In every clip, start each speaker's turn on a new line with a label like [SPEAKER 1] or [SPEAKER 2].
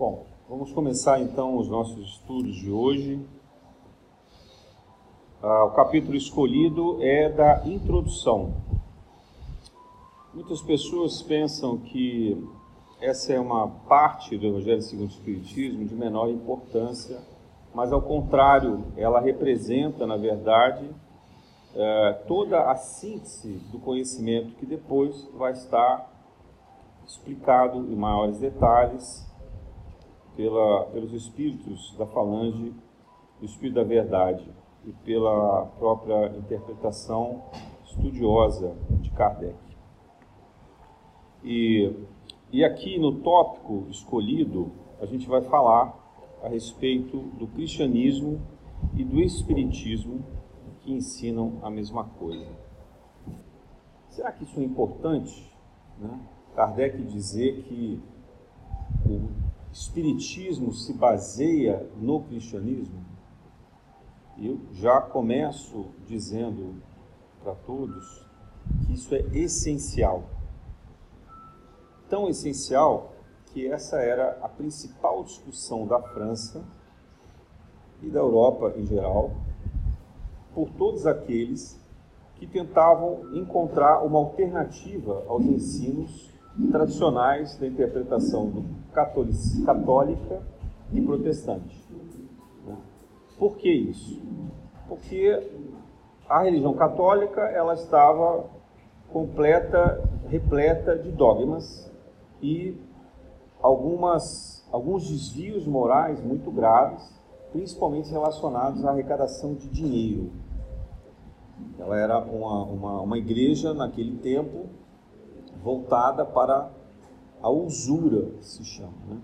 [SPEAKER 1] Bom, vamos começar então os nossos estudos de hoje. Ah, o capítulo escolhido é da introdução. Muitas pessoas pensam que essa é uma parte do Evangelho segundo o Espiritismo de menor importância, mas ao contrário, ela representa, na verdade, eh, toda a síntese do conhecimento que depois vai estar explicado em maiores detalhes pela, pelos espíritos da falange, o espírito da verdade e pela própria interpretação estudiosa de Kardec. E, e aqui no tópico escolhido, a gente vai falar a respeito do cristianismo e do espiritismo que ensinam a mesma coisa. Será que isso é importante? Né? Kardec dizer que o espiritismo se baseia no cristianismo? Eu já começo dizendo para todos que isso é essencial. Tão essencial que essa era a principal discussão da França e da Europa em geral, por todos aqueles que tentavam encontrar uma alternativa aos ensinos tradicionais da interpretação católica e protestante. Né? Por que isso? Porque a religião católica ela estava completa, repleta de dogmas e algumas, alguns desvios morais muito graves, principalmente relacionados à arrecadação de dinheiro. Ela era uma, uma, uma igreja naquele tempo voltada para a usura, se chama, né?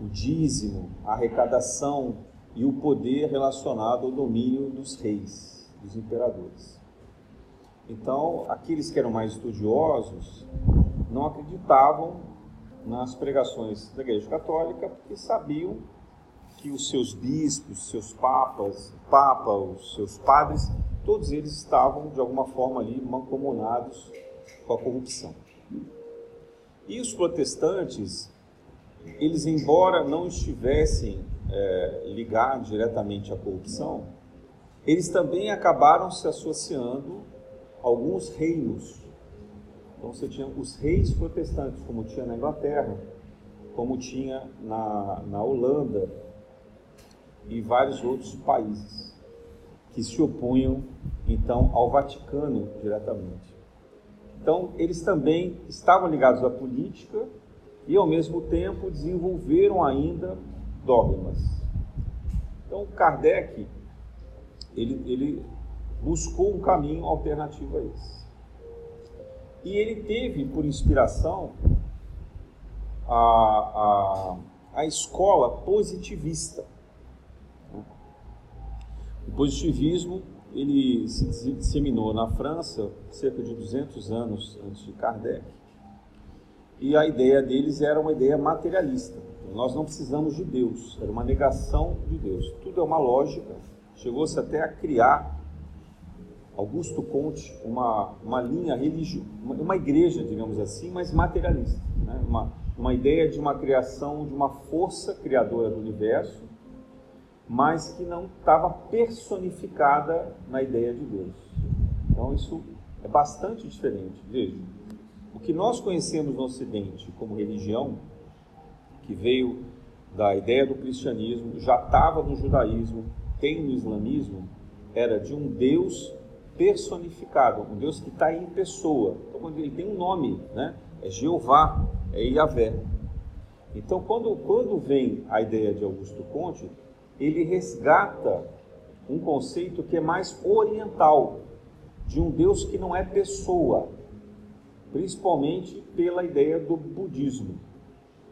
[SPEAKER 1] o dízimo, a arrecadação e o poder relacionado ao domínio dos reis, dos imperadores. Então, aqueles que eram mais estudiosos não acreditavam nas pregações da Igreja Católica porque sabiam que os seus bispos, seus papas, papa, os seus padres, todos eles estavam de alguma forma ali mancomunados com a corrupção. E os protestantes, eles, embora não estivessem é, ligados diretamente à corrupção, eles também acabaram se associando a alguns reinos. Então você tinha os reis protestantes, como tinha na Inglaterra, como tinha na, na Holanda e vários outros países que se opunham então ao Vaticano diretamente. Então, eles também estavam ligados à política e, ao mesmo tempo, desenvolveram ainda dogmas. Então, Kardec ele, ele buscou um caminho alternativo a esse. E ele teve por inspiração a, a, a escola positivista. O positivismo ele se disseminou na França cerca de 200 anos antes de Kardec. E a ideia deles era uma ideia materialista. Nós não precisamos de Deus, era uma negação de Deus. Tudo é uma lógica. Chegou-se até a criar Augusto Conte uma, uma linha religiosa, uma, uma, igreja, digamos assim, mas materialista. Né? Uma, uma ideia de uma criação de uma força criadora do universo mas que não estava personificada na ideia de Deus. Então isso é bastante diferente. Veja, o que nós conhecemos no Ocidente como religião, que veio da ideia do cristianismo, já estava no judaísmo, tem no islamismo, era de um Deus personificado, um Deus que está em pessoa. Então ele tem um nome, né? É Jeová, é Yahvé. Então quando, quando vem a ideia de Augusto Conte, ele resgata um conceito que é mais oriental, de um Deus que não é pessoa, principalmente pela ideia do budismo,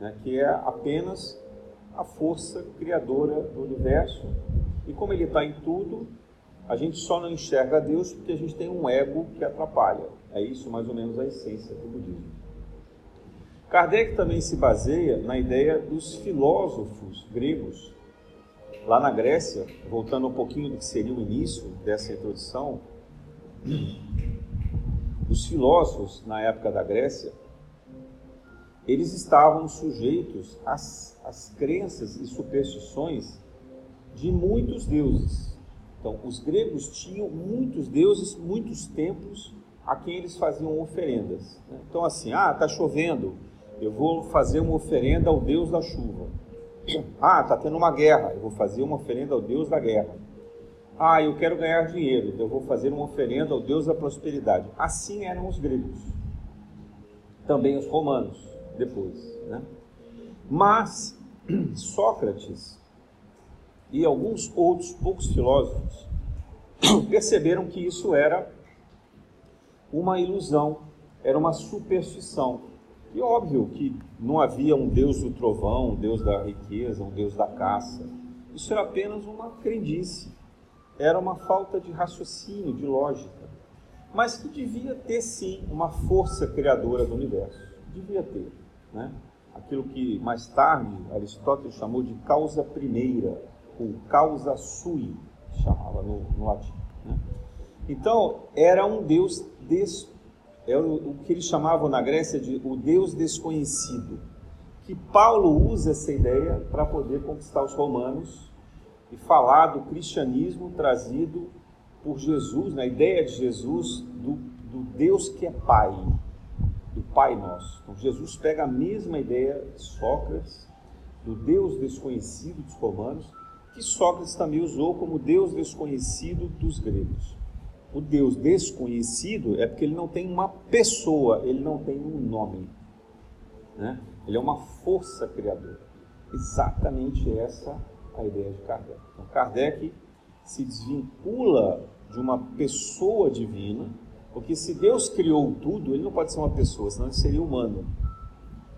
[SPEAKER 1] né, que é apenas a força criadora do universo. E como ele está em tudo, a gente só não enxerga Deus porque a gente tem um ego que atrapalha. É isso mais ou menos a essência do budismo. Kardec também se baseia na ideia dos filósofos gregos Lá na Grécia, voltando um pouquinho do que seria o início dessa introdução, os filósofos na época da Grécia, eles estavam sujeitos às, às crenças e superstições de muitos deuses. Então, os gregos tinham muitos deuses, muitos templos a quem eles faziam oferendas. Né? Então, assim, ah, está chovendo, eu vou fazer uma oferenda ao deus da chuva. Ah, está tendo uma guerra, eu vou fazer uma oferenda ao deus da guerra. Ah, eu quero ganhar dinheiro, então eu vou fazer uma oferenda ao deus da prosperidade. Assim eram os gregos. Também os romanos, depois. Né? Mas Sócrates e alguns outros poucos filósofos perceberam que isso era uma ilusão, era uma superstição. E óbvio que não havia um deus do trovão, um deus da riqueza, um deus da caça. Isso era apenas uma crendice. Era uma falta de raciocínio, de lógica. Mas que devia ter sim uma força criadora do universo. Devia ter. Né? Aquilo que mais tarde Aristóteles chamou de causa primeira, ou causa sui, chamava no, no latim. Né? Então, era um Deus des, é o, que eles chamavam na Grécia de o Deus desconhecido. Que Paulo usa essa ideia para poder conquistar os romanos e falar do cristianismo trazido por Jesus, na ideia de Jesus, do, do Deus que é Pai, do Pai Nosso. Então, Jesus pega a mesma ideia de Sócrates, do Deus desconhecido dos romanos, que Sócrates também usou como Deus desconhecido dos gregos. O Deus desconhecido é porque ele não tem uma pessoa, ele não tem um nome. Né? Ele é uma força criadora. Exatamente essa a ideia de Kardec. Então, Kardec se desvincula de uma pessoa divina, porque se Deus criou tudo, ele não pode ser uma pessoa, senão ele seria humano.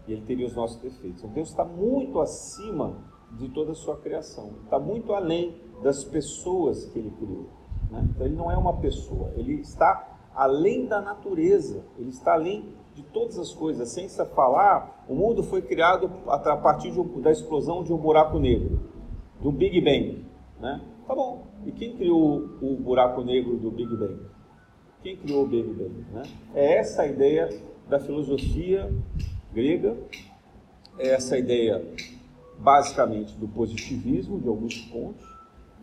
[SPEAKER 1] E ele teria os nossos defeitos. Então, Deus está muito acima de toda a sua criação. Está muito além das pessoas que ele criou. Né? Então ele não é uma pessoa, ele está além da natureza, ele está além de todas as coisas. Sem se falar, o mundo foi criado a partir um, da explosão de um buraco negro, do Big Bang. Né? Tá bom. E quem criou o buraco negro do Big Bang? Quem criou o Big Bang? Né? É essa a ideia da filosofia grega, é essa a ideia basicamente do positivismo de Augusto Pontes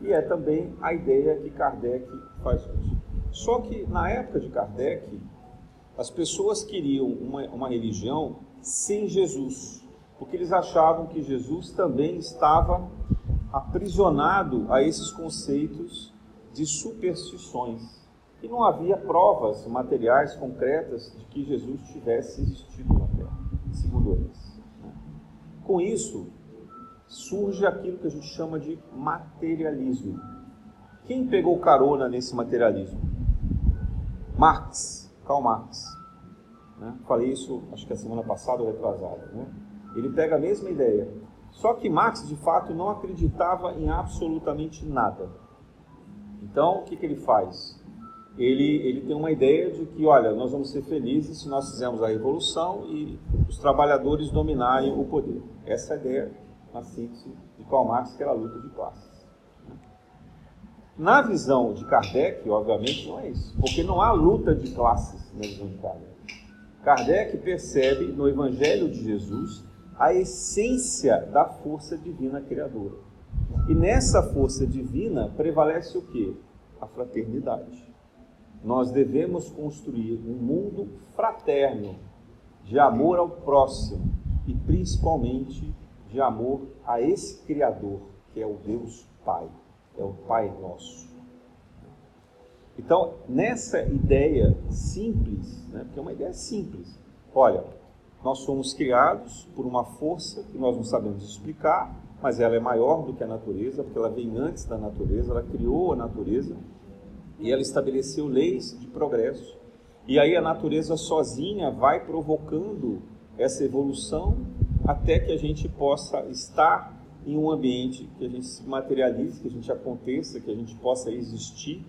[SPEAKER 1] e é também a ideia que Kardec faz hoje. Só que na época de Kardec, as pessoas queriam uma, uma religião sem Jesus, porque eles achavam que Jesus também estava aprisionado a esses conceitos de superstições. E não havia provas materiais concretas de que Jesus tivesse existido na Terra, segundo eles. Né? Com isso, surge aquilo que a gente chama de materialismo. Quem pegou carona nesse materialismo? Marx, Karl Marx. Né? Falei isso, acho que a semana passada ou retrasada. Né? Ele pega a mesma ideia. Só que Marx, de fato, não acreditava em absolutamente nada. Então, o que, que ele faz? Ele, ele tem uma ideia de que, olha, nós vamos ser felizes se nós fizermos a revolução e os trabalhadores dominarem o poder. Essa é ideia na síntese de Karl Marx, que era a luta de classes. Na visão de Kardec, obviamente, não é isso, porque não há luta de classes na visão de Kardec. Kardec percebe no Evangelho de Jesus a essência da força divina criadora. E nessa força divina prevalece o que? A fraternidade. Nós devemos construir um mundo fraterno, de amor ao próximo e principalmente de amor a esse Criador, que é o Deus Pai, é o Pai nosso. Então, nessa ideia simples, né, porque é uma ideia simples, olha, nós somos criados por uma força que nós não sabemos explicar, mas ela é maior do que a natureza, porque ela vem antes da natureza, ela criou a natureza e ela estabeleceu leis de progresso. E aí a natureza sozinha vai provocando essa evolução até que a gente possa estar em um ambiente que a gente se materialize, que a gente aconteça, que a gente possa existir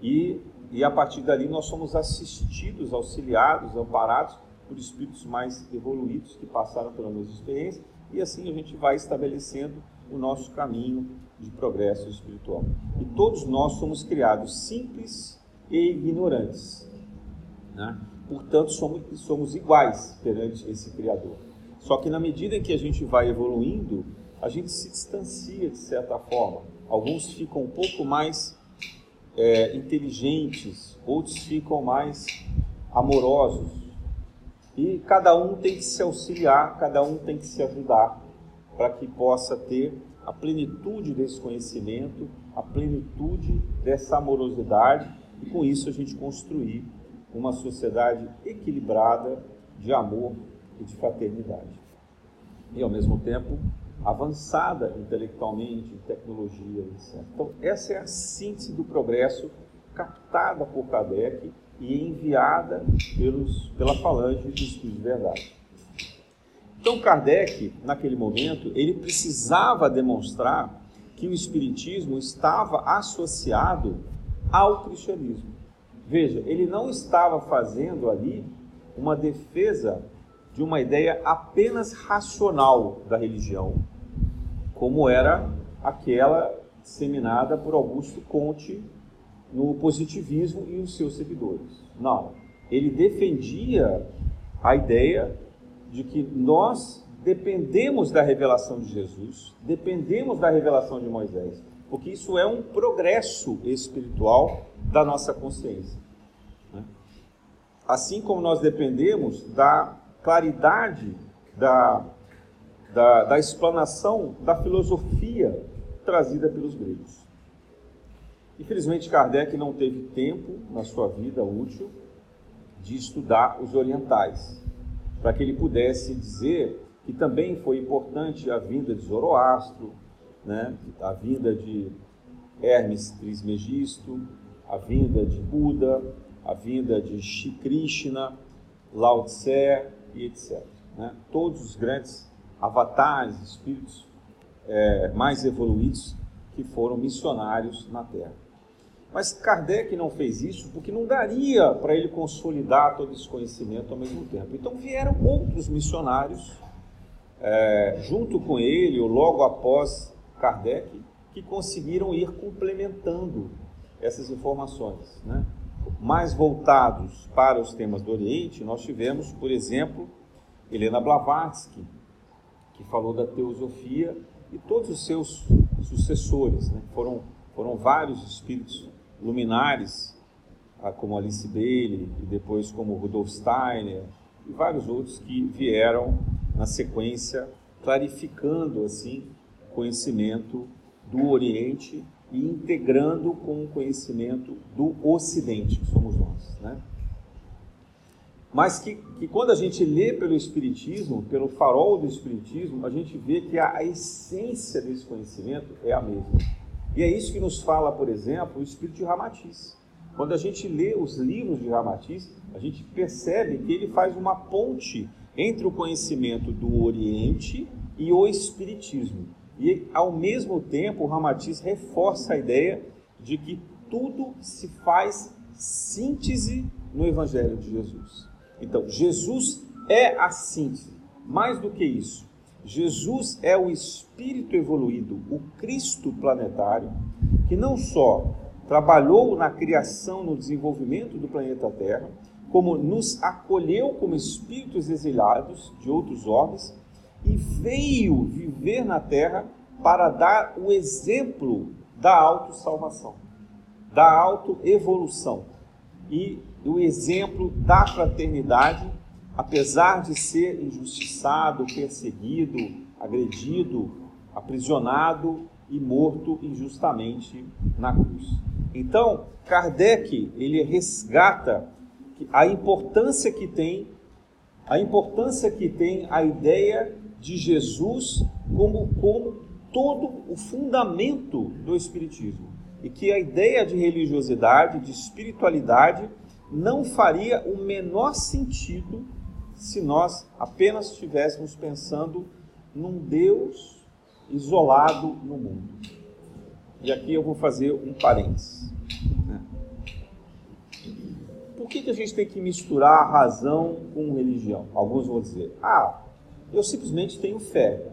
[SPEAKER 1] e, e a partir dali nós somos assistidos, auxiliados, amparados por espíritos mais evoluídos que passaram pela mesma experiência e assim a gente vai estabelecendo o nosso caminho de progresso espiritual. E todos nós somos criados simples e ignorantes. Né? Portanto, somos, somos iguais perante esse Criador. Só que na medida em que a gente vai evoluindo, a gente se distancia de certa forma. Alguns ficam um pouco mais é, inteligentes, outros ficam mais amorosos. E cada um tem que se auxiliar, cada um tem que se ajudar para que possa ter a plenitude desse conhecimento, a plenitude dessa amorosidade e com isso a gente construir uma sociedade equilibrada de amor e de fraternidade. E ao mesmo tempo avançada intelectualmente, em tecnologia, etc. Então, essa é a síntese do progresso captada por Kardec e enviada pelos, pela falange dos Espíritos de Verdade. Então, Kardec, naquele momento, ele precisava demonstrar que o Espiritismo estava associado ao cristianismo. Veja, ele não estava fazendo ali uma defesa de uma ideia apenas racional da religião, como era aquela disseminada por Augusto Conte no positivismo e os seus seguidores. Não, ele defendia a ideia de que nós dependemos da revelação de Jesus, dependemos da revelação de Moisés, porque isso é um progresso espiritual da nossa consciência. Né? Assim como nós dependemos da claridade da, da, da explanação da filosofia trazida pelos gregos. Infelizmente, Kardec não teve tempo na sua vida útil de estudar os orientais, para que ele pudesse dizer que também foi importante a vinda de Zoroastro, né, a vinda de Hermes Trismegisto, a vinda de Buda, a vinda de Shri Krishna, Lao Tse, e etc. Né? Todos os grandes avatares, espíritos é, mais evoluídos que foram missionários na Terra. Mas Kardec não fez isso porque não daria para ele consolidar todo esse conhecimento ao mesmo tempo. Então vieram outros missionários é, junto com ele, ou logo após Kardec, que conseguiram ir complementando essas informações. Né? Mais voltados para os temas do Oriente, nós tivemos, por exemplo, Helena Blavatsky, que falou da teosofia, e todos os seus sucessores. Né? Foram, foram vários espíritos luminares, ah, como Alice Bailey, e depois como Rudolf Steiner, e vários outros que vieram na sequência clarificando assim conhecimento do Oriente e integrando com o conhecimento do Ocidente, que somos nós. Né? Mas que, que quando a gente lê pelo Espiritismo, pelo farol do Espiritismo, a gente vê que a, a essência desse conhecimento é a mesma. E é isso que nos fala, por exemplo, o Espírito de Ramatiz. Quando a gente lê os livros de Ramatiz, a gente percebe que ele faz uma ponte entre o conhecimento do Oriente e o Espiritismo. E, ao mesmo tempo, o Ramatiz reforça a ideia de que tudo se faz síntese no Evangelho de Jesus. Então, Jesus é a síntese. Mais do que isso, Jesus é o espírito evoluído, o Cristo planetário, que não só trabalhou na criação, no desenvolvimento do planeta Terra, como nos acolheu como espíritos exilados de outros ordes e veio viver na terra para dar o exemplo da autossalvação, da autoevolução e o exemplo da fraternidade, apesar de ser injustiçado, perseguido, agredido, aprisionado e morto injustamente na cruz. Então, Kardec, ele resgata a importância que tem a importância que tem a ideia de Jesus como, como todo o fundamento do Espiritismo. E que a ideia de religiosidade, de espiritualidade, não faria o menor sentido se nós apenas estivéssemos pensando num Deus isolado no mundo. E aqui eu vou fazer um parênteses. Né? Por que, que a gente tem que misturar razão com religião? Alguns vão dizer, ah, eu simplesmente tenho fé.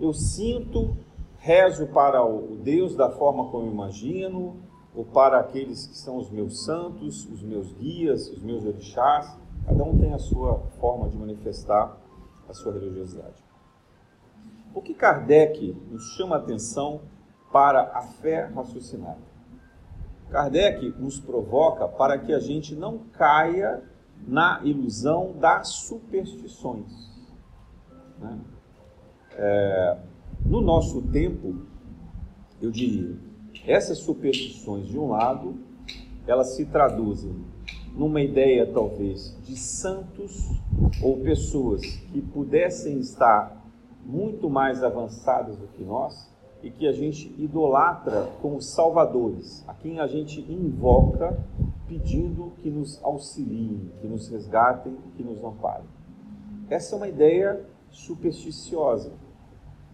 [SPEAKER 1] Eu sinto, rezo para o Deus da forma como imagino, ou para aqueles que são os meus santos, os meus guias, os meus orixás. Cada um tem a sua forma de manifestar a sua religiosidade. O que Kardec nos chama a atenção para a fé raciocinada? Kardec nos provoca para que a gente não caia na ilusão das superstições. Né? É, no nosso tempo, eu diria, essas superstições, de um lado, elas se traduzem numa ideia, talvez, de santos ou pessoas que pudessem estar muito mais avançadas do que nós e que a gente idolatra como salvadores, a quem a gente invoca pedindo que nos auxiliem, que nos resgatem, que nos amparem. Essa é uma ideia supersticiosa.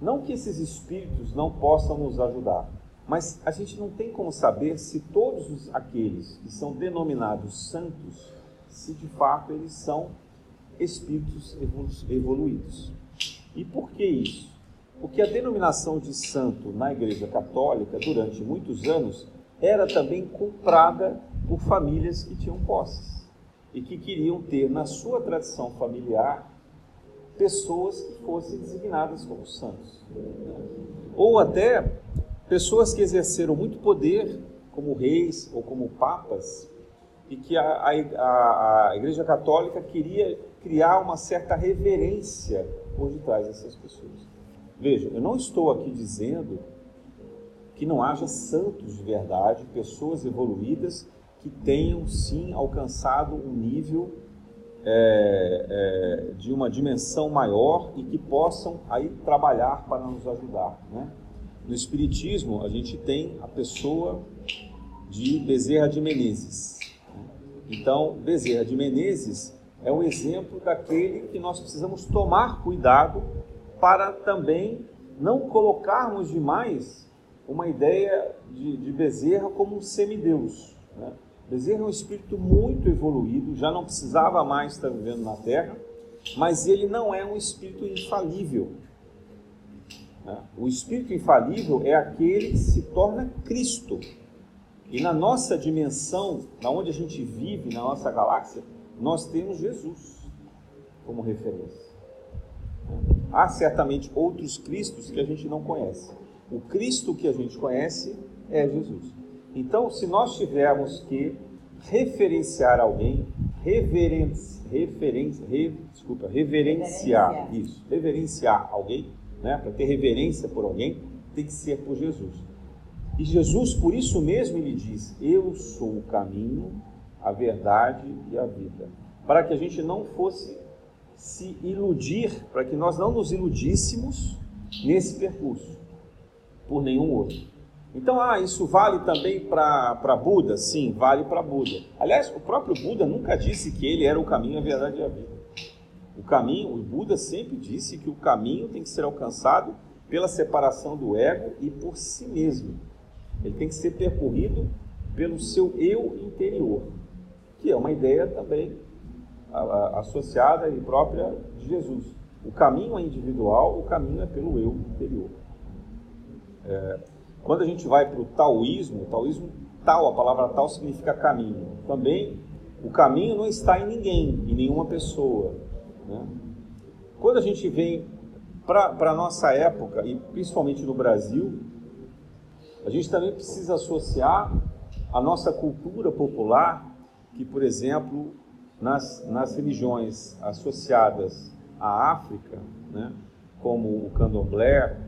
[SPEAKER 1] Não que esses espíritos não possam nos ajudar, mas a gente não tem como saber se todos aqueles que são denominados santos, se de fato eles são espíritos evoluídos. E por que isso? Porque a denominação de santo na Igreja Católica, durante muitos anos, era também comprada por famílias que tinham posses e que queriam ter na sua tradição familiar pessoas que fossem designadas como santos. Ou até pessoas que exerceram muito poder como reis ou como papas e que a, a, a Igreja Católica queria criar uma certa reverência por detrás dessas pessoas. Veja, eu não estou aqui dizendo que não haja santos de verdade, pessoas evoluídas que tenham sim alcançado um nível é, é, de uma dimensão maior e que possam aí trabalhar para nos ajudar. Né? No Espiritismo, a gente tem a pessoa de Bezerra de Menezes. Né? Então, Bezerra de Menezes é um exemplo daquele que nós precisamos tomar cuidado para também não colocarmos demais uma ideia de, de Bezerra como um semideus. Né? Bezerra é um espírito muito evoluído, já não precisava mais estar vivendo na Terra, mas ele não é um espírito infalível. Né? O espírito infalível é aquele que se torna Cristo. E na nossa dimensão, na onde a gente vive, na nossa galáxia, nós temos Jesus como referência. Há certamente outros Cristos que a gente não conhece. O Cristo que a gente conhece é Jesus. Então, se nós tivermos que referenciar alguém, reverenci, referência, re, desculpa, reverenciar, reverenciar, isso, reverenciar alguém, né, para ter reverência por alguém, tem que ser por Jesus. E Jesus, por isso mesmo, ele diz: Eu sou o caminho, a verdade e a vida. Para que a gente não fosse se iludir, para que nós não nos iludíssemos nesse percurso, por nenhum outro. Então, ah, isso vale também para Buda? Sim, vale para Buda. Aliás, o próprio Buda nunca disse que ele era o caminho, a verdade e a vida. O caminho, o Buda sempre disse que o caminho tem que ser alcançado pela separação do ego e por si mesmo. Ele tem que ser percorrido pelo seu eu interior, que é uma ideia também associada e própria de Jesus. O caminho é individual, o caminho é pelo eu interior. É, quando a gente vai para o taoísmo, taoísmo tal, a palavra tal significa caminho. Também o caminho não está em ninguém, em nenhuma pessoa. Né? Quando a gente vem para a nossa época, e principalmente no Brasil, a gente também precisa associar a nossa cultura popular, que, por exemplo, nas, nas religiões associadas à África, né, como o candomblé,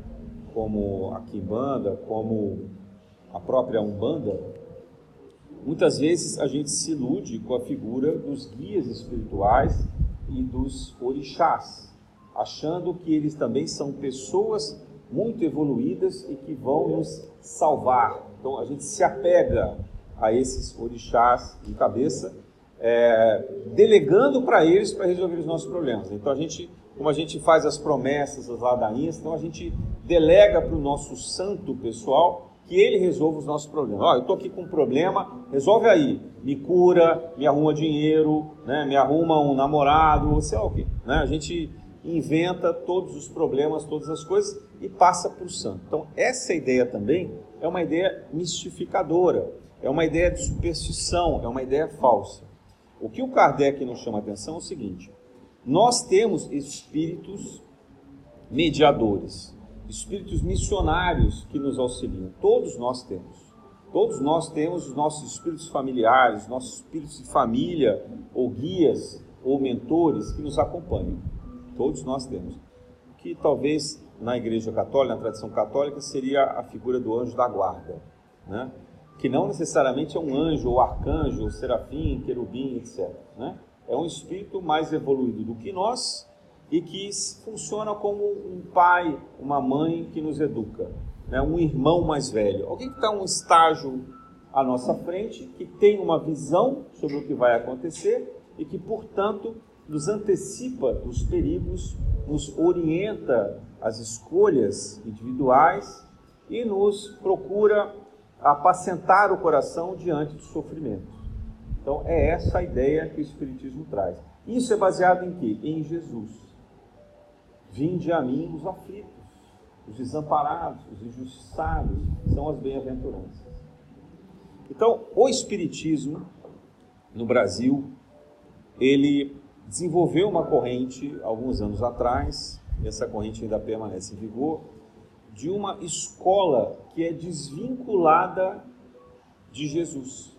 [SPEAKER 1] como a quimbanda, como a própria umbanda, muitas vezes a gente se ilude com a figura dos guias espirituais e dos orixás, achando que eles também são pessoas muito evoluídas e que vão nos salvar. Então a gente se apega a esses orixás de cabeça é, delegando para eles para resolver os nossos problemas. Então a gente, como a gente faz as promessas, as ladainhas, então a gente delega para o nosso santo pessoal que ele resolva os nossos problemas. Ó, oh, eu estou aqui com um problema, resolve aí. Me cura, me arruma dinheiro, né, me arruma um namorado, sei lá o quê. Né? A gente inventa todos os problemas, todas as coisas e passa para o santo. Então, essa ideia também é uma ideia mistificadora, é uma ideia de superstição, é uma ideia falsa. O que o Kardec nos chama a atenção é o seguinte: nós temos espíritos mediadores, espíritos missionários que nos auxiliam. Todos nós temos. Todos nós temos os nossos espíritos familiares, nossos espíritos de família, ou guias, ou mentores que nos acompanham. Todos nós temos. Que talvez na Igreja Católica, na tradição católica, seria a figura do anjo da guarda, né? que não necessariamente é um anjo, ou arcanjo, ou serafim, querubim, etc. Né? É um espírito mais evoluído do que nós e que funciona como um pai, uma mãe que nos educa, né? um irmão mais velho, alguém que está um estágio à nossa frente, que tem uma visão sobre o que vai acontecer e que, portanto, nos antecipa os perigos, nos orienta as escolhas individuais e nos procura apacentar o coração diante do sofrimento. Então, é essa a ideia que o Espiritismo traz. Isso é baseado em quê? Em Jesus. Vinde a mim os aflitos, os desamparados, os injustiçados, são as bem-aventuranças. Então, o Espiritismo no Brasil, ele desenvolveu uma corrente alguns anos atrás, essa corrente ainda permanece em vigor, de uma escola que é desvinculada de Jesus.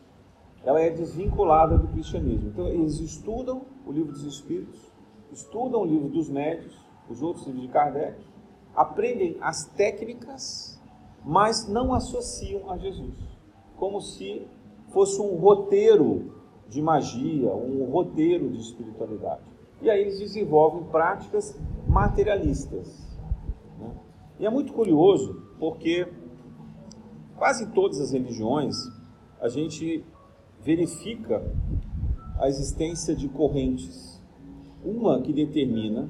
[SPEAKER 1] Ela é desvinculada do cristianismo. Então, eles estudam o livro dos Espíritos, estudam o livro dos Médios, os outros livros de Kardec, aprendem as técnicas, mas não associam a Jesus. Como se fosse um roteiro de magia, um roteiro de espiritualidade. E aí eles desenvolvem práticas materialistas. Né? E é muito curioso porque quase todas as religiões a gente verifica a existência de correntes. Uma que determina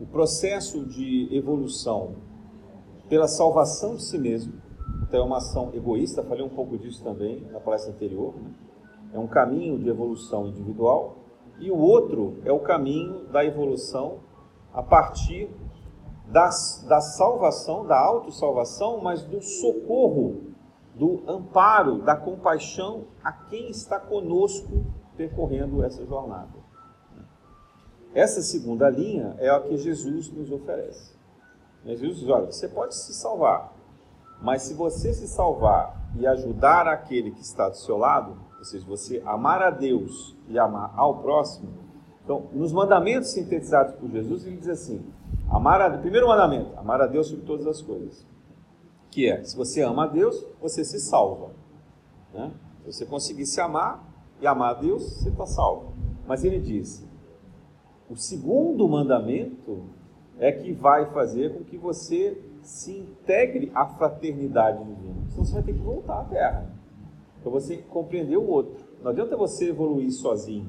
[SPEAKER 1] o processo de evolução pela salvação de si mesmo, então é uma ação egoísta, falei um pouco disso também na palestra anterior, né? é um caminho de evolução individual, e o outro é o caminho da evolução a partir da, da salvação, da autossalvação, mas do socorro, do amparo, da compaixão a quem está conosco percorrendo essa jornada. Essa segunda linha é a que Jesus nos oferece. Jesus diz: olha, você pode se salvar, mas se você se salvar e ajudar aquele que está do seu lado, ou seja, você amar a Deus e amar ao próximo, então, nos mandamentos sintetizados por Jesus, ele diz assim: amar a, primeiro mandamento, amar a Deus sobre todas as coisas. Que é, se você ama a Deus, você se salva. Né? Se você conseguir se amar e amar a Deus, você está salvo. Mas ele diz: o segundo mandamento é que vai fazer com que você se integre à fraternidade divina. Senão você vai ter que voltar à Terra para você compreender o outro. Não adianta você evoluir sozinho.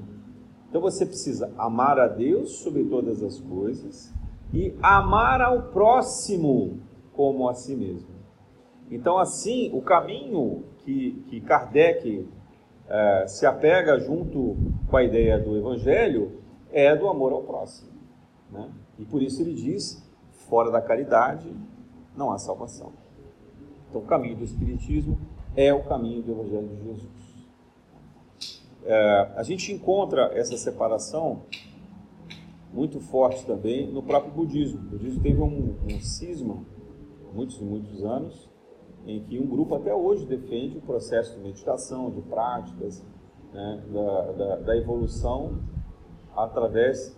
[SPEAKER 1] Então você precisa amar a Deus sobre todas as coisas e amar ao próximo como a si mesmo. Então, assim, o caminho que, que Kardec eh, se apega junto com a ideia do Evangelho é do amor ao próximo. Né? E por isso ele diz: fora da caridade não há salvação. Então, o caminho do Espiritismo é o caminho do Evangelho de Jesus. É, a gente encontra essa separação muito forte também no próprio budismo. O budismo teve um, um cisma, muitos e muitos anos, em que um grupo até hoje defende o processo de meditação, de práticas, né, da, da, da, evolução através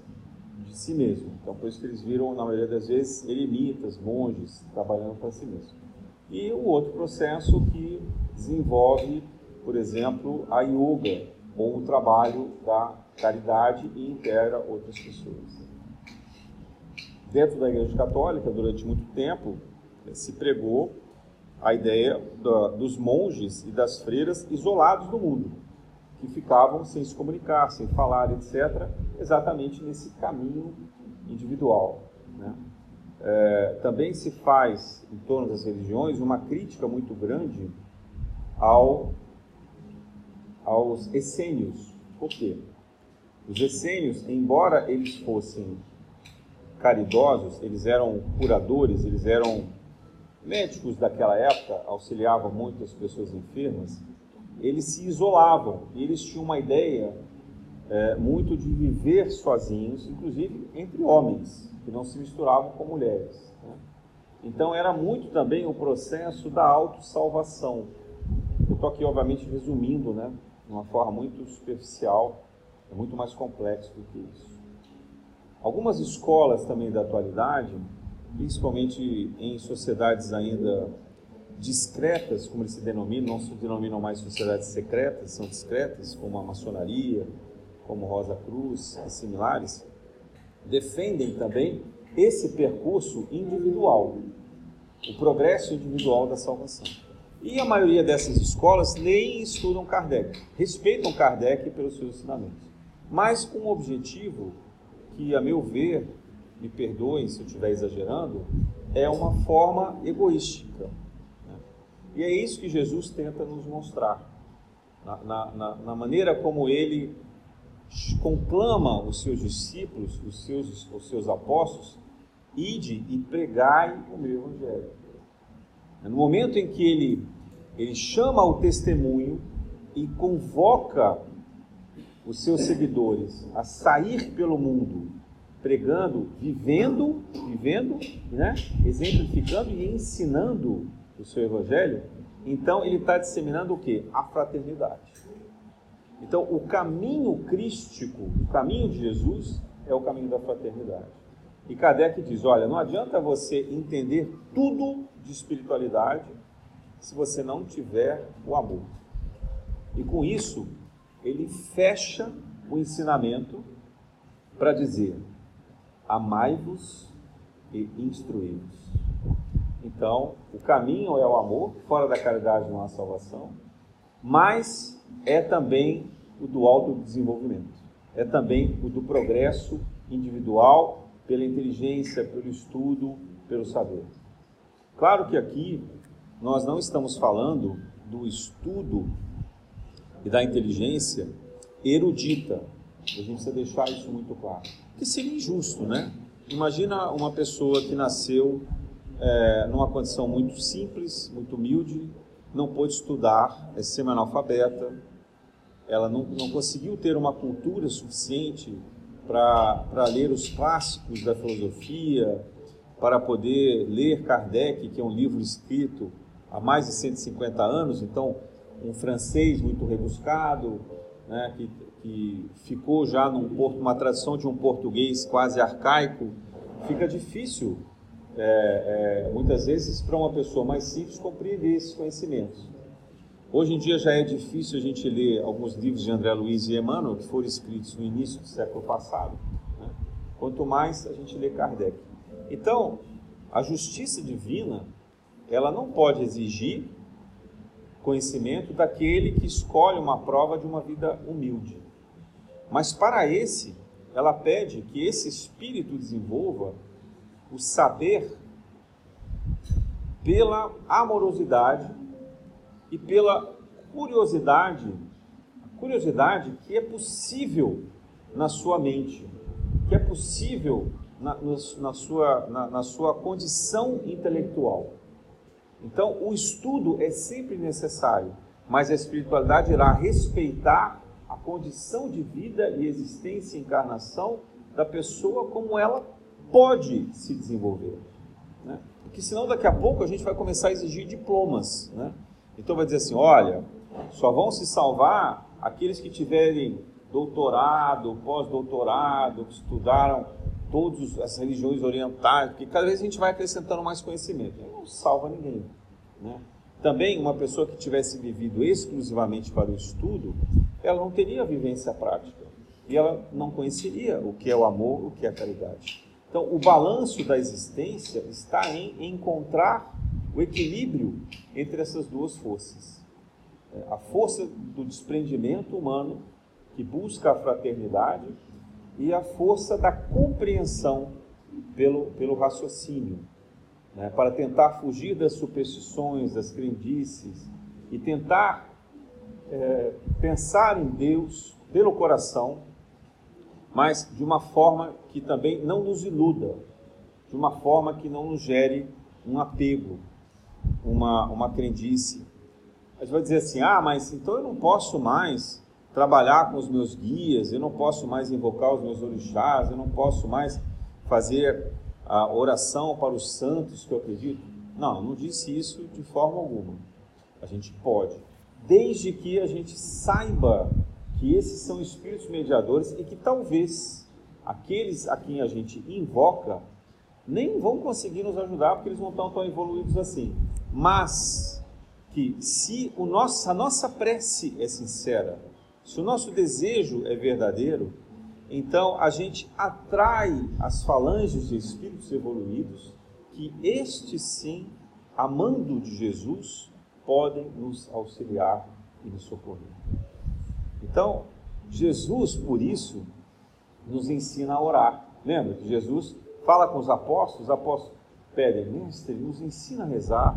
[SPEAKER 1] de si mesmo. Então, por isso que eles viram, na maioria das vezes, eremitas, monges, trabalhando para si mesmo. E o outro processo que desenvolve, por exemplo, a yoga, ou o trabalho da caridade e integra outras pessoas. Dentro da Igreja Católica, durante muito tempo, se pregou a ideia da, dos monges e das freiras isolados do mundo, que ficavam sem se comunicar, sem falar, etc., exatamente nesse caminho individual. Né? É, também se faz, em torno das religiões, uma crítica muito grande ao, aos essênios. Por quê? Os essênios, embora eles fossem caridosos, eles eram curadores, eles eram médicos daquela época, auxiliavam muito as pessoas enfermas, eles se isolavam eles tinham uma ideia é, muito de viver sozinhos, inclusive entre homens, que não se misturavam com mulheres. Né? Então era muito também o processo da autossalvação. Eu estou aqui, obviamente, resumindo, né, de uma forma muito superficial, é muito mais complexo do que isso. Algumas escolas também da atualidade, principalmente em sociedades ainda discretas, como eles se denominam, não se denominam mais sociedades secretas, são discretas, como a maçonaria, como Rosa Cruz e similares, defendem também esse percurso individual, o progresso individual da salvação. E a maioria dessas escolas nem estudam Kardec, respeitam Kardec pelos seus ensinamentos, mas com um objetivo que, a meu ver, me perdoem se eu estiver exagerando, é uma forma egoística. E é isso que Jesus tenta nos mostrar, na, na, na maneira como ele conclama os seus discípulos, os seus, os seus apóstolos, ide e pregai o meu evangelho. No momento em que ele, ele chama o testemunho e convoca os seus seguidores a sair pelo mundo pregando, vivendo, vivendo, né? exemplificando e ensinando o seu evangelho, então ele está disseminando o que? A fraternidade. Então o caminho crístico, o caminho de Jesus é o caminho da fraternidade. E Kardec diz: olha, não adianta você entender tudo de espiritualidade se você não tiver o amor. E com isso, ele fecha o ensinamento para dizer: amai-vos e instruí-vos. Então, o caminho é o amor, fora da caridade não há salvação, mas é também o do autodesenvolvimento, é também o do progresso individual pela inteligência, pelo estudo, pelo saber. Claro que aqui nós não estamos falando do estudo e da inteligência erudita, a gente precisa deixar isso muito claro que seria injusto, né? Imagina uma pessoa que nasceu é, numa condição muito simples, muito humilde, não pôde estudar, é semi-analfabeta, ela não, não conseguiu ter uma cultura suficiente para ler os clássicos da filosofia, para poder ler Kardec, que é um livro escrito há mais de 150 anos, então um francês muito rebuscado, né, que que ficou já num porto, uma tradição de um português quase arcaico, fica difícil, é, é, muitas vezes, para uma pessoa mais simples compreender esses conhecimentos. Hoje em dia já é difícil a gente ler alguns livros de André Luiz e Emmanuel que foram escritos no início do século passado. Né? Quanto mais a gente lê Kardec. Então, a justiça divina, ela não pode exigir conhecimento daquele que escolhe uma prova de uma vida humilde. Mas para esse, ela pede que esse espírito desenvolva o saber pela amorosidade e pela curiosidade, curiosidade que é possível na sua mente, que é possível na, na, sua, na, na sua condição intelectual. Então, o estudo é sempre necessário, mas a espiritualidade irá respeitar a condição de vida e existência e encarnação da pessoa como ela pode se desenvolver. Né? Porque senão daqui a pouco a gente vai começar a exigir diplomas. Né? Então vai dizer assim, olha, só vão se salvar aqueles que tiverem doutorado, pós-doutorado, que estudaram todas as religiões orientais, porque cada vez a gente vai acrescentando mais conhecimento. Não salva ninguém. Né? Também uma pessoa que tivesse vivido exclusivamente para o estudo, ela não teria vivência prática e ela não conheceria o que é o amor, o que é a caridade. Então, o balanço da existência está em encontrar o equilíbrio entre essas duas forças. É, a força do desprendimento humano, que busca a fraternidade, e a força da compreensão pelo, pelo raciocínio, né, para tentar fugir das superstições, das crendices e tentar é, pensar em Deus pelo coração, mas de uma forma que também não nos iluda, de uma forma que não nos gere um apego, uma, uma crendice. A gente vai dizer assim: ah, mas então eu não posso mais trabalhar com os meus guias, eu não posso mais invocar os meus orixás, eu não posso mais fazer a oração para os santos que eu acredito. Não, não disse isso de forma alguma. A gente pode, desde que a gente saiba que esses são espíritos mediadores e que talvez aqueles a quem a gente invoca nem vão conseguir nos ajudar porque eles não estão tão evoluídos assim. Mas que se o nosso, a nossa prece é sincera, se o nosso desejo é verdadeiro, então a gente atrai as falanges de espíritos evoluídos que estes sim, amando de Jesus, podem nos auxiliar e nos socorrer. Então, Jesus, por isso, nos ensina a orar. Lembra que Jesus fala com os apóstolos, os apóstolos pedem, mestre, nos ensina a rezar.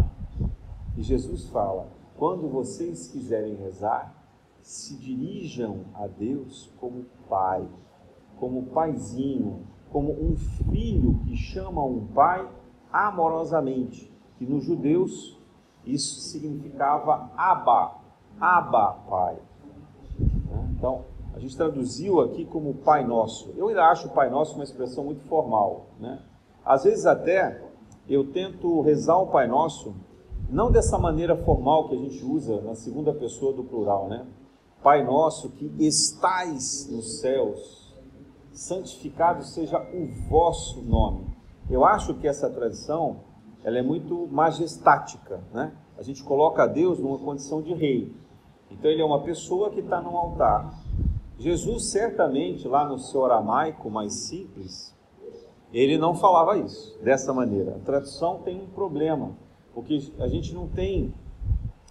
[SPEAKER 1] E Jesus fala: quando vocês quiserem rezar, se dirijam a Deus como pai, como paizinho, como um filho que chama um pai amorosamente. Que nos judeus isso significava Abba, Abba, pai. Então, a gente traduziu aqui como Pai Nosso. Eu ainda acho Pai Nosso uma expressão muito formal. Né? Às vezes até eu tento rezar o Pai Nosso, não dessa maneira formal que a gente usa na segunda pessoa do plural, né? Pai Nosso que estais nos céus, santificado seja o vosso nome. Eu acho que essa tradição ela é muito majestática, né? A gente coloca Deus numa condição de rei. Então ele é uma pessoa que está no altar. Jesus certamente lá no seu aramaico mais simples, ele não falava isso dessa maneira. A tradução tem um problema, porque a gente não tem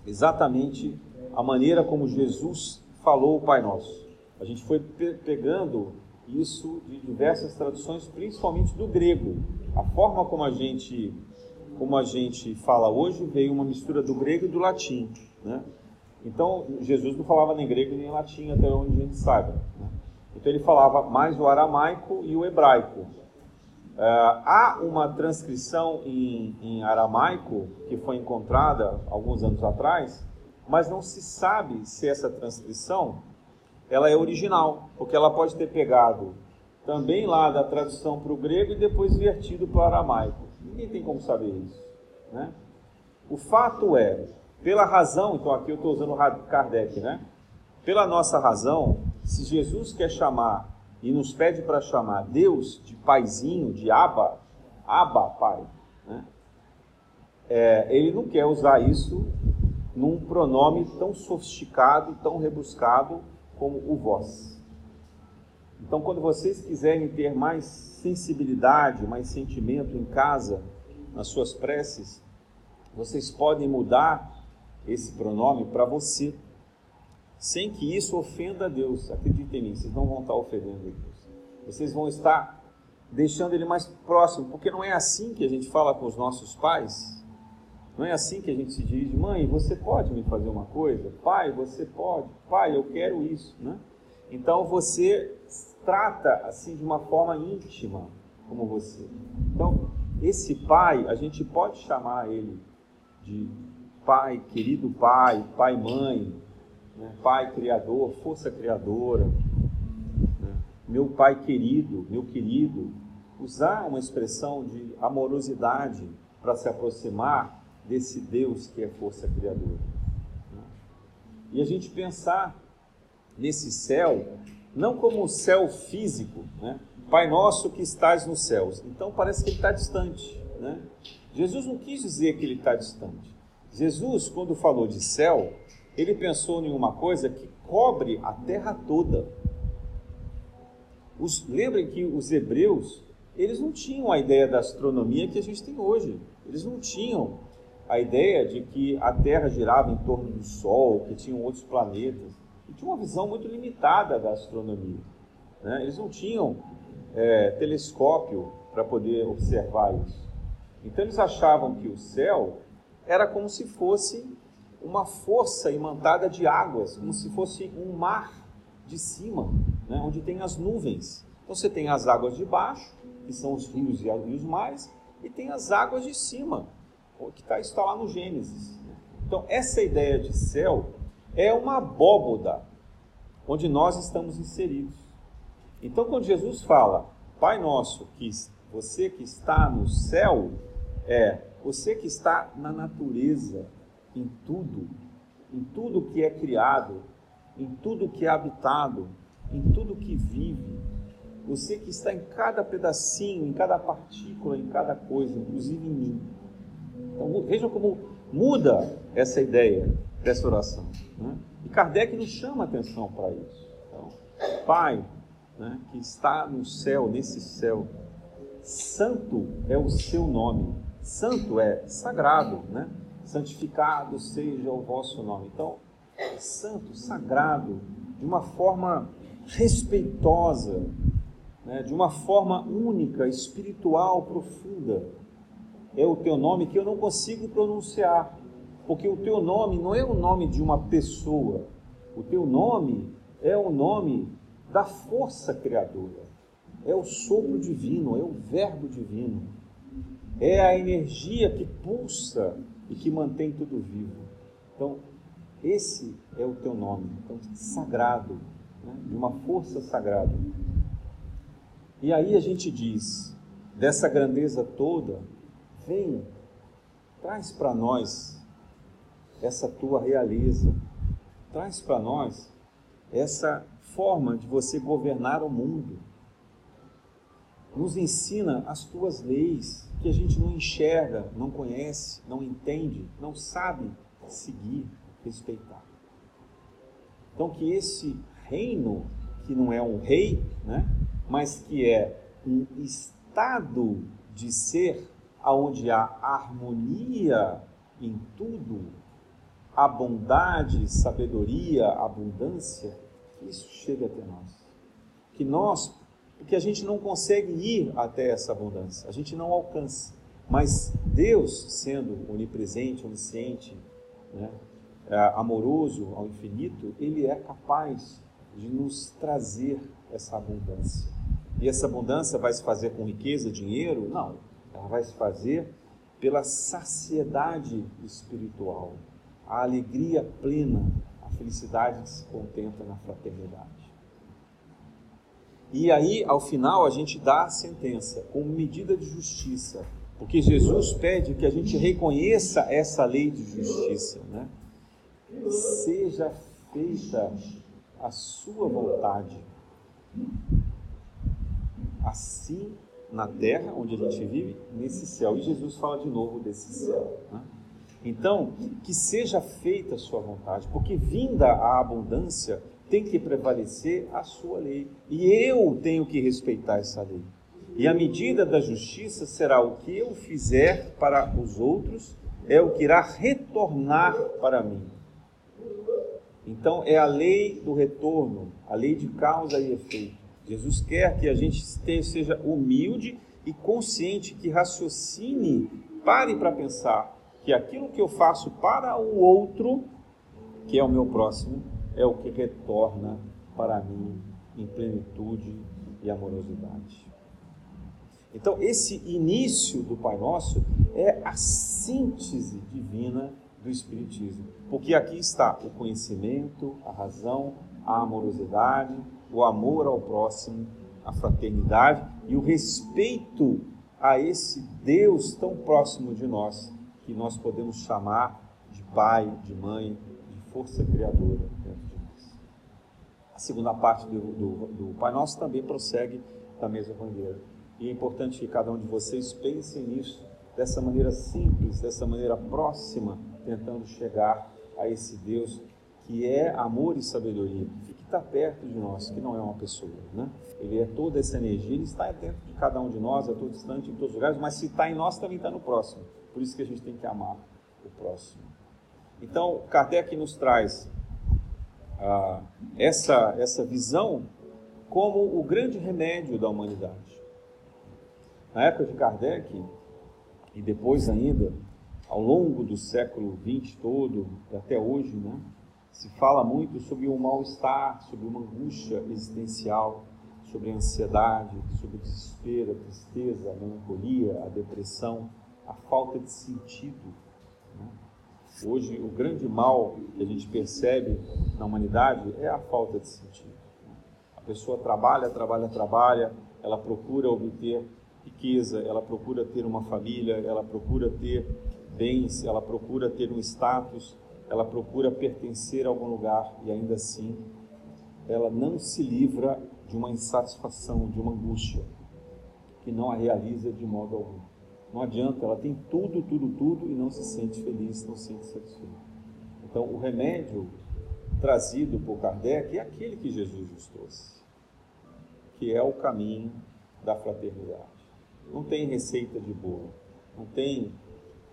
[SPEAKER 1] exatamente a maneira como Jesus falou o Pai Nosso. A gente foi pe pegando isso de diversas traduções, principalmente do grego. A forma como a gente como a gente fala hoje veio uma mistura do grego e do latim, né? Então, Jesus não falava nem grego nem latim, até onde a gente saiba. Né? Então, ele falava mais o aramaico e o hebraico. Uh, há uma transcrição em, em, aramaico que foi encontrada alguns anos atrás, mas não se sabe se essa transcrição ela é original, porque ela pode ter pegado também lá da tradução para o grego e depois vertido para o aramaico. Ninguém tem como saber isso. Né? O fato é pela razão, então aqui eu estou usando Kardec, né? Pela nossa razão, se Jesus quer chamar e nos pede para chamar Deus de paizinho, de Abba, Abba, pai, né? É, ele não quer usar isso num pronome tão sofisticado, tão rebuscado como o vós. Então, quando vocês quiserem ter mais sensibilidade, mais sentimento em casa, nas suas preces, vocês podem mudar esse pronome para você, sem que isso ofenda a Deus. Acreditem em mim, vocês não vão estar ofendendo a Deus. Vocês vão estar deixando ele mais próximo, porque não é assim que a gente fala com os nossos pais. Não é assim que a gente se dirige, mãe, você pode me fazer uma coisa? Pai, você pode? Pai, eu quero isso, né? Então você trata assim de uma forma íntima como você. Então, esse pai, a gente pode chamar ele de pai, querido pai, pai, mãe, né? pai criador, força criadora, né? meu pai querido, meu querido, usar uma expressão de amorosidade para se aproximar desse Deus que é força criadora. Né? E a gente pensar nesse céu, não como o céu físico, né? Pai nosso que estás nos céus. Então parece que ele está distante. Né? Jesus não quis dizer que ele está distante. Jesus, quando falou de céu, ele pensou em uma coisa que cobre a terra toda. Os, lembrem que os hebreus, eles não tinham a ideia da astronomia que a gente tem hoje. Eles não tinham a ideia de que a Terra girava em torno do Sol, que tinham outros planetas. E tinha uma visão muito limitada da astronomia. Né? Eles não tinham é, telescópio para poder observar isso. Então eles achavam que o céu era como se fosse uma força imantada de águas, como se fosse um mar de cima, né, onde tem as nuvens. Então você tem as águas de baixo, que são os rios e os mares, e tem as águas de cima, que está, está lá no Gênesis. Então essa ideia de céu é uma abóboda, onde nós estamos inseridos. Então, quando Jesus fala, Pai nosso, que você que está no céu, é você que está na natureza, em tudo, em tudo que é criado, em tudo que é habitado, em tudo que vive. Você que está em cada pedacinho, em cada partícula, em cada coisa, inclusive em mim. Então vejam como muda essa ideia dessa oração. Né? E Kardec nos chama atenção para isso. Então, Pai, né, que está no céu, nesse céu, santo é o seu nome. Santo é sagrado, né? Santificado seja o vosso nome. Então, santo, sagrado, de uma forma respeitosa, né? de uma forma única, espiritual, profunda. É o teu nome que eu não consigo pronunciar, porque o teu nome não é o nome de uma pessoa, o teu nome é o nome da força criadora, é o sopro divino, é o verbo divino, é a energia que pulsa e que mantém tudo vivo. Então, esse é o teu nome, então, sagrado, né? de uma força sagrada. E aí a gente diz, dessa grandeza toda, vem, traz para nós essa tua realeza, traz para nós essa forma de você governar o mundo. Nos ensina as tuas leis, que a gente não enxerga, não conhece, não entende, não sabe seguir, respeitar. Então, que esse reino, que não é um rei, né, mas que é um estado de ser onde há harmonia em tudo, a bondade, sabedoria, abundância, que isso chegue até nós. Que nós, porque a gente não consegue ir até essa abundância, a gente não alcança. Mas Deus, sendo onipresente, onisciente, né, é, amoroso ao infinito, Ele é capaz de nos trazer essa abundância. E essa abundância vai se fazer com riqueza, dinheiro? Não. Ela vai se fazer pela saciedade espiritual, a alegria plena, a felicidade que se contempla na fraternidade. E aí, ao final, a gente dá a sentença como medida de justiça, porque Jesus pede que a gente reconheça essa lei de justiça, né? Seja feita a sua vontade, assim na terra onde a gente vive, nesse céu. E Jesus fala de novo desse céu. Né? Então, que seja feita a sua vontade, porque vinda a abundância tem que prevalecer a sua lei. E eu tenho que respeitar essa lei. E a medida da justiça será o que eu fizer para os outros, é o que irá retornar para mim. Então, é a lei do retorno, a lei de causa e efeito. Jesus quer que a gente seja humilde e consciente, que raciocine, pare para pensar que aquilo que eu faço para o outro, que é o meu próximo, é o que retorna para mim em plenitude e amorosidade. Então, esse início do Pai Nosso é a síntese divina do Espiritismo, porque aqui está o conhecimento, a razão, a amorosidade, o amor ao próximo, a fraternidade e o respeito a esse Deus tão próximo de nós, que nós podemos chamar de pai, de mãe, força criadora dentro de nós. A segunda parte do, do, do Pai Nosso também prossegue da mesma maneira. E é importante que cada um de vocês pense nisso dessa maneira simples, dessa maneira próxima, tentando chegar a esse Deus que é amor e sabedoria, que está perto de nós, que não é uma pessoa. Né? Ele é toda essa energia, ele está dentro de cada um de nós, é todo distante em todos os lugares, mas se está em nós, também está no próximo. Por isso que a gente tem que amar o próximo. Então, Kardec nos traz ah, essa, essa visão como o grande remédio da humanidade. Na época de Kardec, e depois ainda, ao longo do século XX todo, até hoje, né? se fala muito sobre o mal-estar, sobre uma angústia existencial, sobre a ansiedade, sobre o desespero, a tristeza, a melancolia, a depressão, a falta de sentido. Hoje, o grande mal que a gente percebe na humanidade é a falta de sentido. A pessoa trabalha, trabalha, trabalha, ela procura obter riqueza, ela procura ter uma família, ela procura ter bens, ela procura ter um status, ela procura pertencer a algum lugar e ainda assim ela não se livra de uma insatisfação, de uma angústia que não a realiza de modo algum. Não adianta, ela tem tudo, tudo, tudo e não se sente feliz, não se sente satisfeita. Então, o remédio trazido por Kardec é aquele que Jesus nos trouxe, que é o caminho da fraternidade. Não tem receita de bolo, não tem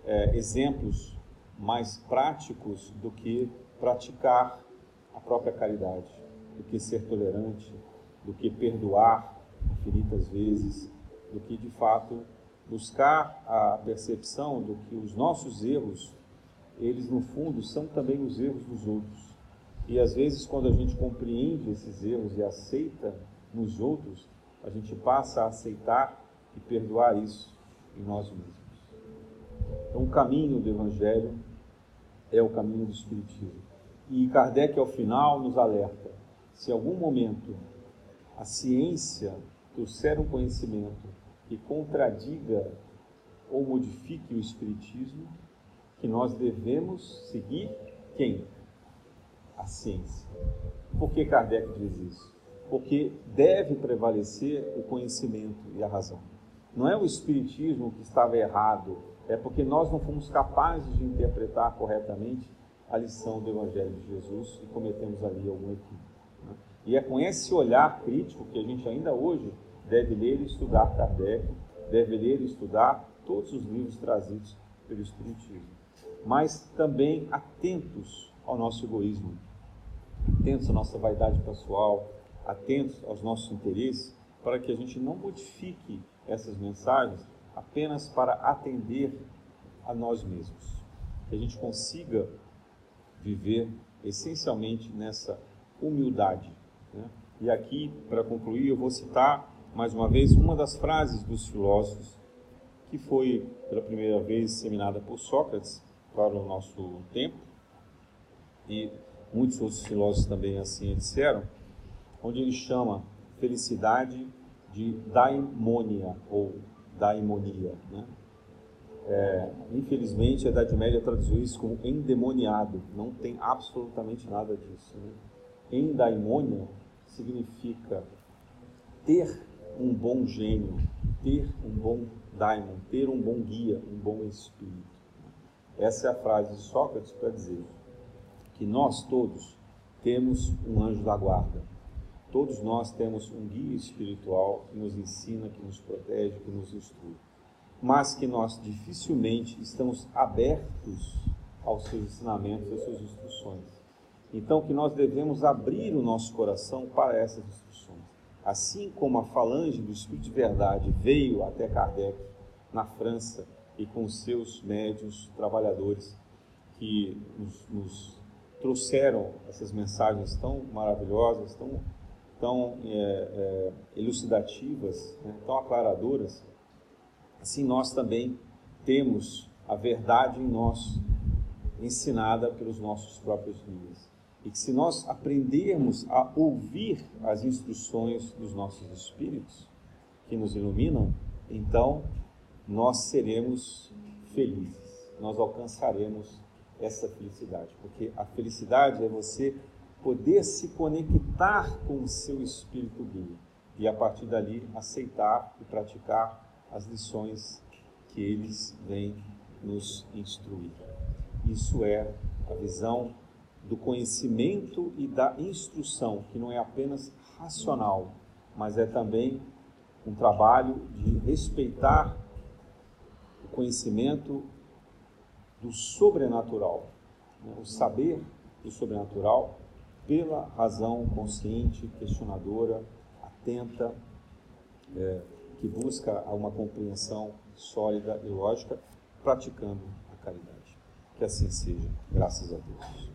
[SPEAKER 1] é, exemplos mais práticos do que praticar a própria caridade, do que ser tolerante, do que perdoar infinitas vezes, do que de fato buscar a percepção do que os nossos erros, eles no fundo são também os erros dos outros. E às vezes quando a gente compreende esses erros e aceita nos outros, a gente passa a aceitar e perdoar isso em nós mesmos. Então, o caminho do Evangelho é o caminho do Espiritismo. E Kardec, ao final, nos alerta: se em algum momento a ciência trouxer um conhecimento que contradiga ou modifique o Espiritismo, que nós devemos seguir quem? A ciência. Por que Kardec diz isso? Porque deve prevalecer o conhecimento e a razão. Não é o Espiritismo que estava errado, é porque nós não fomos capazes de interpretar corretamente a lição do Evangelho de Jesus e cometemos ali algum equívoco. Né? E é com esse olhar crítico que a gente ainda hoje deve ler e estudar Kardec, deve ler e estudar todos os livros trazidos pelo Espiritismo. Mas também atentos ao nosso egoísmo, atentos à nossa vaidade pessoal, atentos aos nossos interesses, para que a gente não modifique essas mensagens apenas para atender a nós mesmos. Que a gente consiga viver essencialmente nessa humildade. Né? E aqui, para concluir, eu vou citar mais uma vez uma das frases dos filósofos que foi pela primeira vez disseminada por Sócrates para o nosso tempo e muitos outros filósofos também assim disseram, onde ele chama felicidade de daimonia ou daimonia. Né? É, infelizmente, a Idade Média traduziu isso como endemoniado. Não tem absolutamente nada disso. Né? Endaimonia significa ter um bom gênio, ter um bom daimon, ter um bom guia, um bom espírito. Essa é a frase de Sócrates para dizer que nós todos temos um anjo da guarda, Todos nós temos um guia espiritual que nos ensina, que nos protege, que nos instrui, mas que nós dificilmente estamos abertos aos seus ensinamentos, às suas instruções. Então, que nós devemos abrir o nosso coração para essas instruções. Assim como a falange do Espírito de Verdade veio até Kardec na França e com seus médios trabalhadores que nos, nos trouxeram essas mensagens tão maravilhosas, tão tão é, é, elucidativas, né, tão aclaradoras, assim nós também temos a verdade em nós, ensinada pelos nossos próprios guias. E que se nós aprendermos a ouvir as instruções dos nossos espíritos, que nos iluminam, então nós seremos felizes, nós alcançaremos essa felicidade, porque a felicidade é você poder se conectar com o seu espírito guia e a partir dali aceitar e praticar as lições que eles vêm nos instruir. Isso é a visão do conhecimento e da instrução, que não é apenas racional, mas é também um trabalho de respeitar o conhecimento do sobrenatural, né? o saber do sobrenatural pela razão consciente, questionadora, atenta, é, que busca uma compreensão sólida e lógica, praticando a caridade. Que assim seja, graças a Deus.